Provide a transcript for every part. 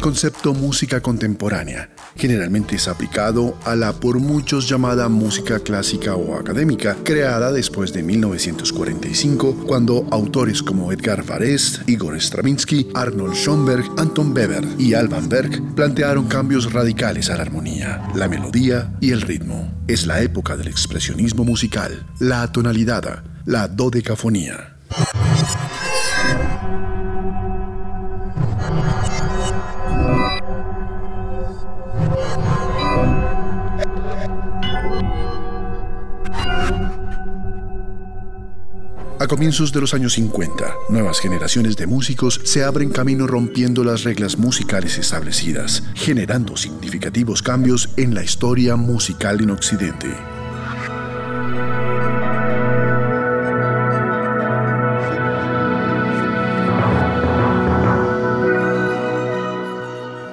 El concepto música contemporánea generalmente es aplicado a la por muchos llamada música clásica o académica, creada después de 1945, cuando autores como Edgar Varese, Igor Stravinsky, Arnold Schoenberg, Anton Weber y Alban Berg plantearon cambios radicales a la armonía, la melodía y el ritmo. Es la época del expresionismo musical, la tonalidad, la dodecafonía. Comienzos de los años 50, nuevas generaciones de músicos se abren camino rompiendo las reglas musicales establecidas, generando significativos cambios en la historia musical en Occidente.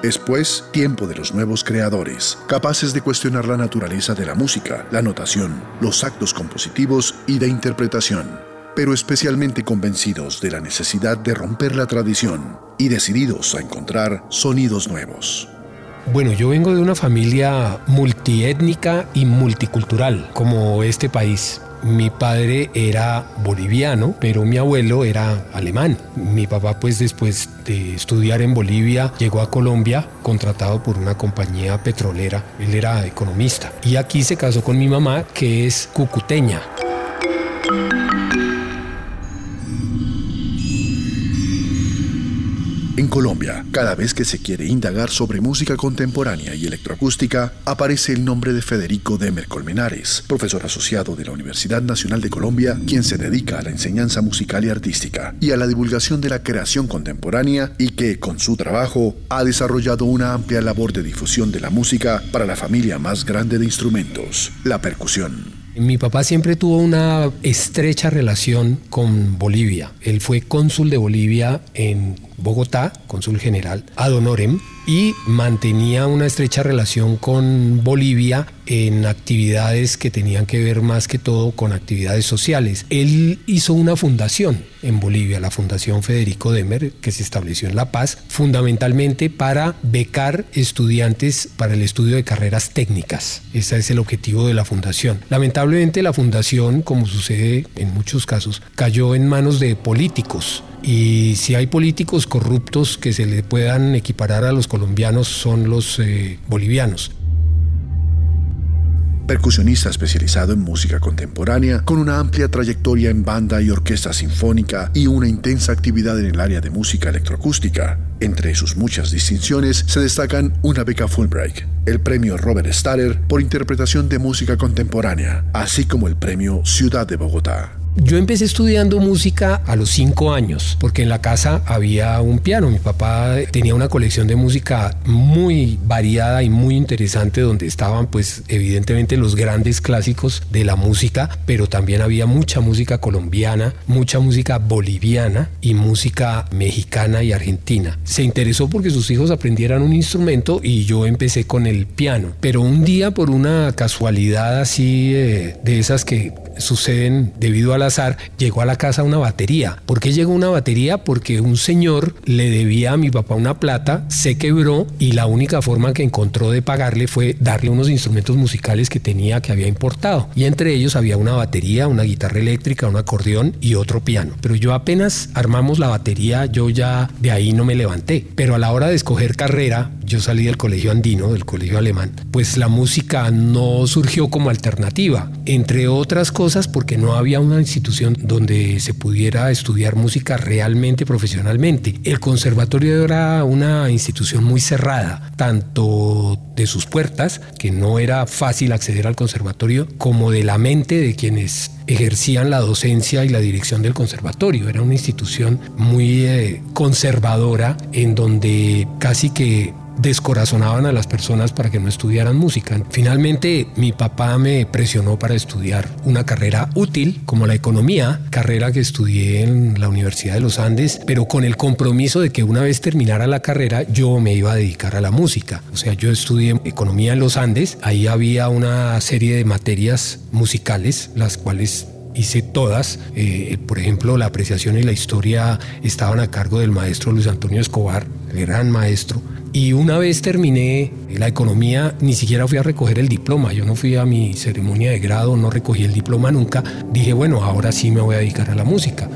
Después, tiempo de los nuevos creadores, capaces de cuestionar la naturaleza de la música, la notación, los actos compositivos y de interpretación pero especialmente convencidos de la necesidad de romper la tradición y decididos a encontrar sonidos nuevos. Bueno, yo vengo de una familia multiétnica y multicultural, como este país. Mi padre era boliviano, pero mi abuelo era alemán. Mi papá, pues después de estudiar en Bolivia, llegó a Colombia contratado por una compañía petrolera. Él era economista. Y aquí se casó con mi mamá, que es cucuteña. En Colombia, cada vez que se quiere indagar sobre música contemporánea y electroacústica, aparece el nombre de Federico Demer Colmenares, profesor asociado de la Universidad Nacional de Colombia, quien se dedica a la enseñanza musical y artística y a la divulgación de la creación contemporánea y que, con su trabajo, ha desarrollado una amplia labor de difusión de la música para la familia más grande de instrumentos, la percusión. Mi papá siempre tuvo una estrecha relación con Bolivia. Él fue cónsul de Bolivia en Bogotá, cónsul general, ad honorem, y mantenía una estrecha relación con Bolivia en actividades que tenían que ver más que todo con actividades sociales. Él hizo una fundación en Bolivia, la Fundación Federico Demer, que se estableció en La Paz, fundamentalmente para becar estudiantes para el estudio de carreras técnicas. Ese es el objetivo de la fundación. Lamentablemente la fundación, como sucede en muchos casos, cayó en manos de políticos y si hay políticos corruptos que se le puedan equiparar a los colombianos son los eh, bolivianos. Percusionista especializado en música contemporánea, con una amplia trayectoria en banda y orquesta sinfónica y una intensa actividad en el área de música electroacústica. Entre sus muchas distinciones se destacan una beca Fulbright, el premio Robert Staller por interpretación de música contemporánea, así como el premio Ciudad de Bogotá. Yo empecé estudiando música a los cinco años, porque en la casa había un piano. Mi papá tenía una colección de música muy variada y muy interesante, donde estaban pues evidentemente los grandes clásicos de la música, pero también había mucha música colombiana, mucha música boliviana y música mexicana y argentina. Se interesó porque sus hijos aprendieran un instrumento y yo empecé con el piano. Pero un día por una casualidad así eh, de esas que suceden debido al azar, llegó a la casa una batería. ¿Por qué llegó una batería? Porque un señor le debía a mi papá una plata, se quebró y la única forma que encontró de pagarle fue darle unos instrumentos musicales que tenía que había importado. Y entre ellos había una batería, una guitarra eléctrica, un acordeón y otro piano. Pero yo apenas armamos la batería, yo ya de ahí no me levanté. Pero a la hora de escoger carrera, yo salí del colegio andino, del colegio alemán, pues la música no surgió como alternativa. Entre otras cosas, porque no había una institución donde se pudiera estudiar música realmente profesionalmente. El conservatorio era una institución muy cerrada, tanto de sus puertas, que no era fácil acceder al conservatorio, como de la mente de quienes ejercían la docencia y la dirección del conservatorio. Era una institución muy eh, conservadora en donde casi que descorazonaban a las personas para que no estudiaran música. Finalmente mi papá me presionó para estudiar una carrera útil como la economía, carrera que estudié en la Universidad de los Andes, pero con el compromiso de que una vez terminara la carrera yo me iba a dedicar a la música. O sea, yo estudié economía en los Andes, ahí había una serie de materias musicales, las cuales hice todas. Eh, por ejemplo, la apreciación y la historia estaban a cargo del maestro Luis Antonio Escobar, el gran maestro. Y una vez terminé la economía, ni siquiera fui a recoger el diploma. Yo no fui a mi ceremonia de grado, no recogí el diploma nunca. Dije, bueno, ahora sí me voy a dedicar a la música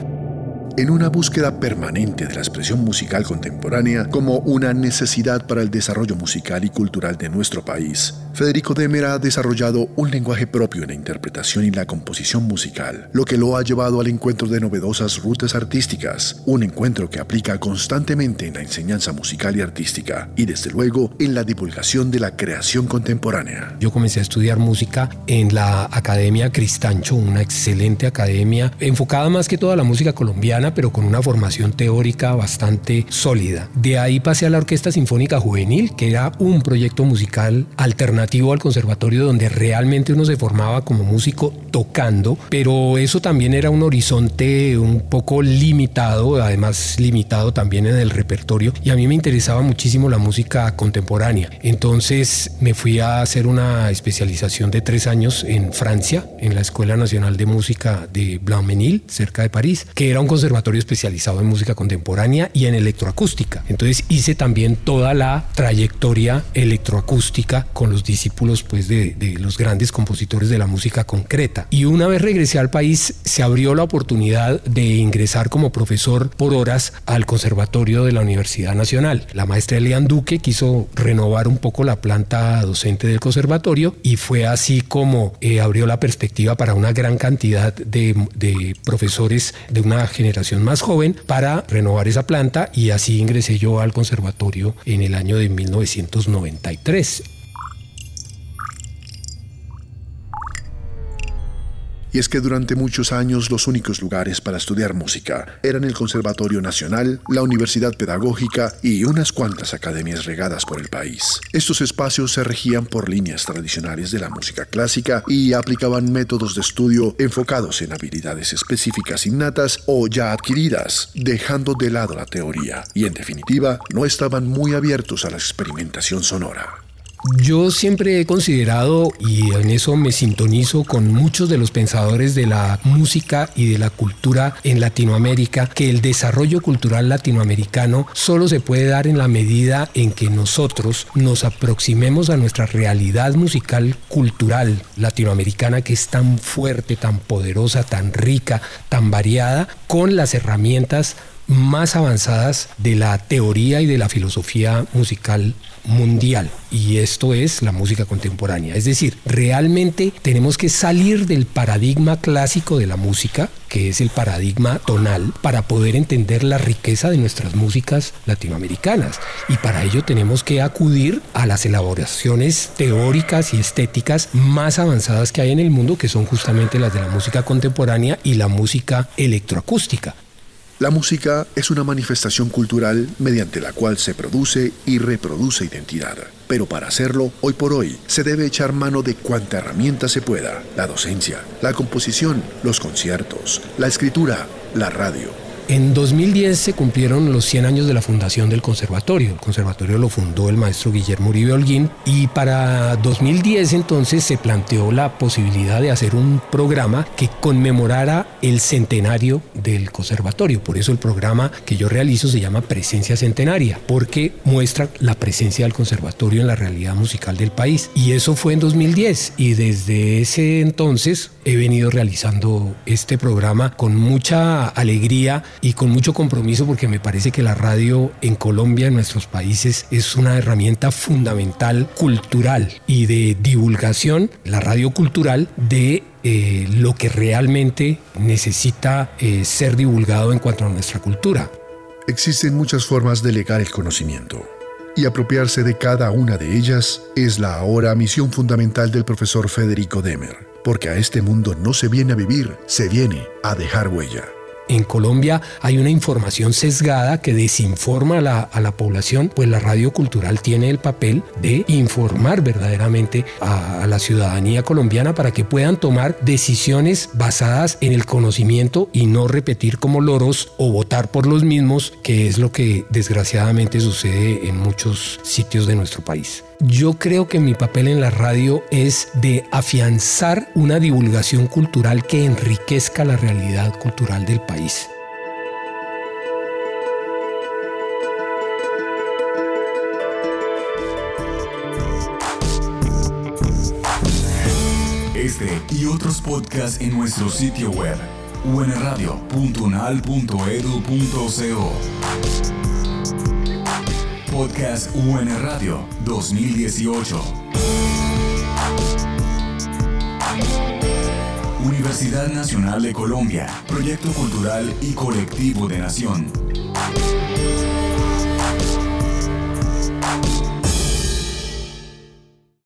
en una búsqueda permanente de la expresión musical contemporánea como una necesidad para el desarrollo musical y cultural de nuestro país. Federico Demer ha desarrollado un lenguaje propio en la interpretación y la composición musical, lo que lo ha llevado al encuentro de novedosas rutas artísticas, un encuentro que aplica constantemente en la enseñanza musical y artística, y desde luego en la divulgación de la creación contemporánea. Yo comencé a estudiar música en la Academia Cristancho, una excelente academia, enfocada más que toda la música colombiana, pero con una formación teórica bastante sólida. De ahí pasé a la Orquesta Sinfónica Juvenil, que era un proyecto musical alternativo al conservatorio donde realmente uno se formaba como músico tocando, pero eso también era un horizonte un poco limitado, además limitado también en el repertorio y a mí me interesaba muchísimo la música contemporánea. Entonces me fui a hacer una especialización de tres años en Francia, en la Escuela Nacional de Música de Blaumesnil, cerca de París, que era un conservatorio especializado en música contemporánea y en electroacústica. Entonces hice también toda la trayectoria electroacústica con los discípulos pues, de, los grandes compositores de la música concreta. Y una vez regresé al país, se abrió la oportunidad de ingresar como profesor por horas al Conservatorio de la Universidad Nacional. La maestra Elian Duque quiso renovar un poco la planta docente del conservatorio y fue así como eh, abrió la perspectiva para una gran cantidad de, de profesores de una generación más joven para renovar esa planta y así ingresé yo al conservatorio en el año de 1993. Y es que durante muchos años los únicos lugares para estudiar música eran el Conservatorio Nacional, la Universidad Pedagógica y unas cuantas academias regadas por el país. Estos espacios se regían por líneas tradicionales de la música clásica y aplicaban métodos de estudio enfocados en habilidades específicas innatas o ya adquiridas, dejando de lado la teoría, y en definitiva no estaban muy abiertos a la experimentación sonora. Yo siempre he considerado, y en eso me sintonizo con muchos de los pensadores de la música y de la cultura en Latinoamérica, que el desarrollo cultural latinoamericano solo se puede dar en la medida en que nosotros nos aproximemos a nuestra realidad musical cultural latinoamericana, que es tan fuerte, tan poderosa, tan rica, tan variada, con las herramientas más avanzadas de la teoría y de la filosofía musical mundial y esto es la música contemporánea. Es decir, realmente tenemos que salir del paradigma clásico de la música, que es el paradigma tonal, para poder entender la riqueza de nuestras músicas latinoamericanas. Y para ello tenemos que acudir a las elaboraciones teóricas y estéticas más avanzadas que hay en el mundo, que son justamente las de la música contemporánea y la música electroacústica. La música es una manifestación cultural mediante la cual se produce y reproduce identidad. Pero para hacerlo, hoy por hoy, se debe echar mano de cuanta herramienta se pueda. La docencia, la composición, los conciertos, la escritura, la radio, en 2010 se cumplieron los 100 años de la fundación del conservatorio. El conservatorio lo fundó el maestro Guillermo Uribe Holguín y para 2010 entonces se planteó la posibilidad de hacer un programa que conmemorara el centenario del conservatorio. Por eso el programa que yo realizo se llama Presencia Centenaria, porque muestra la presencia del conservatorio en la realidad musical del país. Y eso fue en 2010 y desde ese entonces he venido realizando este programa con mucha alegría y con mucho compromiso porque me parece que la radio en Colombia, en nuestros países, es una herramienta fundamental cultural y de divulgación, la radio cultural, de eh, lo que realmente necesita eh, ser divulgado en cuanto a nuestra cultura. Existen muchas formas de legar el conocimiento y apropiarse de cada una de ellas es la ahora misión fundamental del profesor Federico Demer, porque a este mundo no se viene a vivir, se viene a dejar huella. En Colombia hay una información sesgada que desinforma a la, a la población, pues la radio cultural tiene el papel de informar verdaderamente a, a la ciudadanía colombiana para que puedan tomar decisiones basadas en el conocimiento y no repetir como loros o votar por los mismos, que es lo que desgraciadamente sucede en muchos sitios de nuestro país. Yo creo que mi papel en la radio es de afianzar una divulgación cultural que enriquezca la realidad cultural del país. Este y otros podcasts en nuestro sitio web unradio.unal.edu.co Podcast UN Radio 2018 Universidad Nacional de Colombia, Proyecto Cultural y Colectivo de Nación.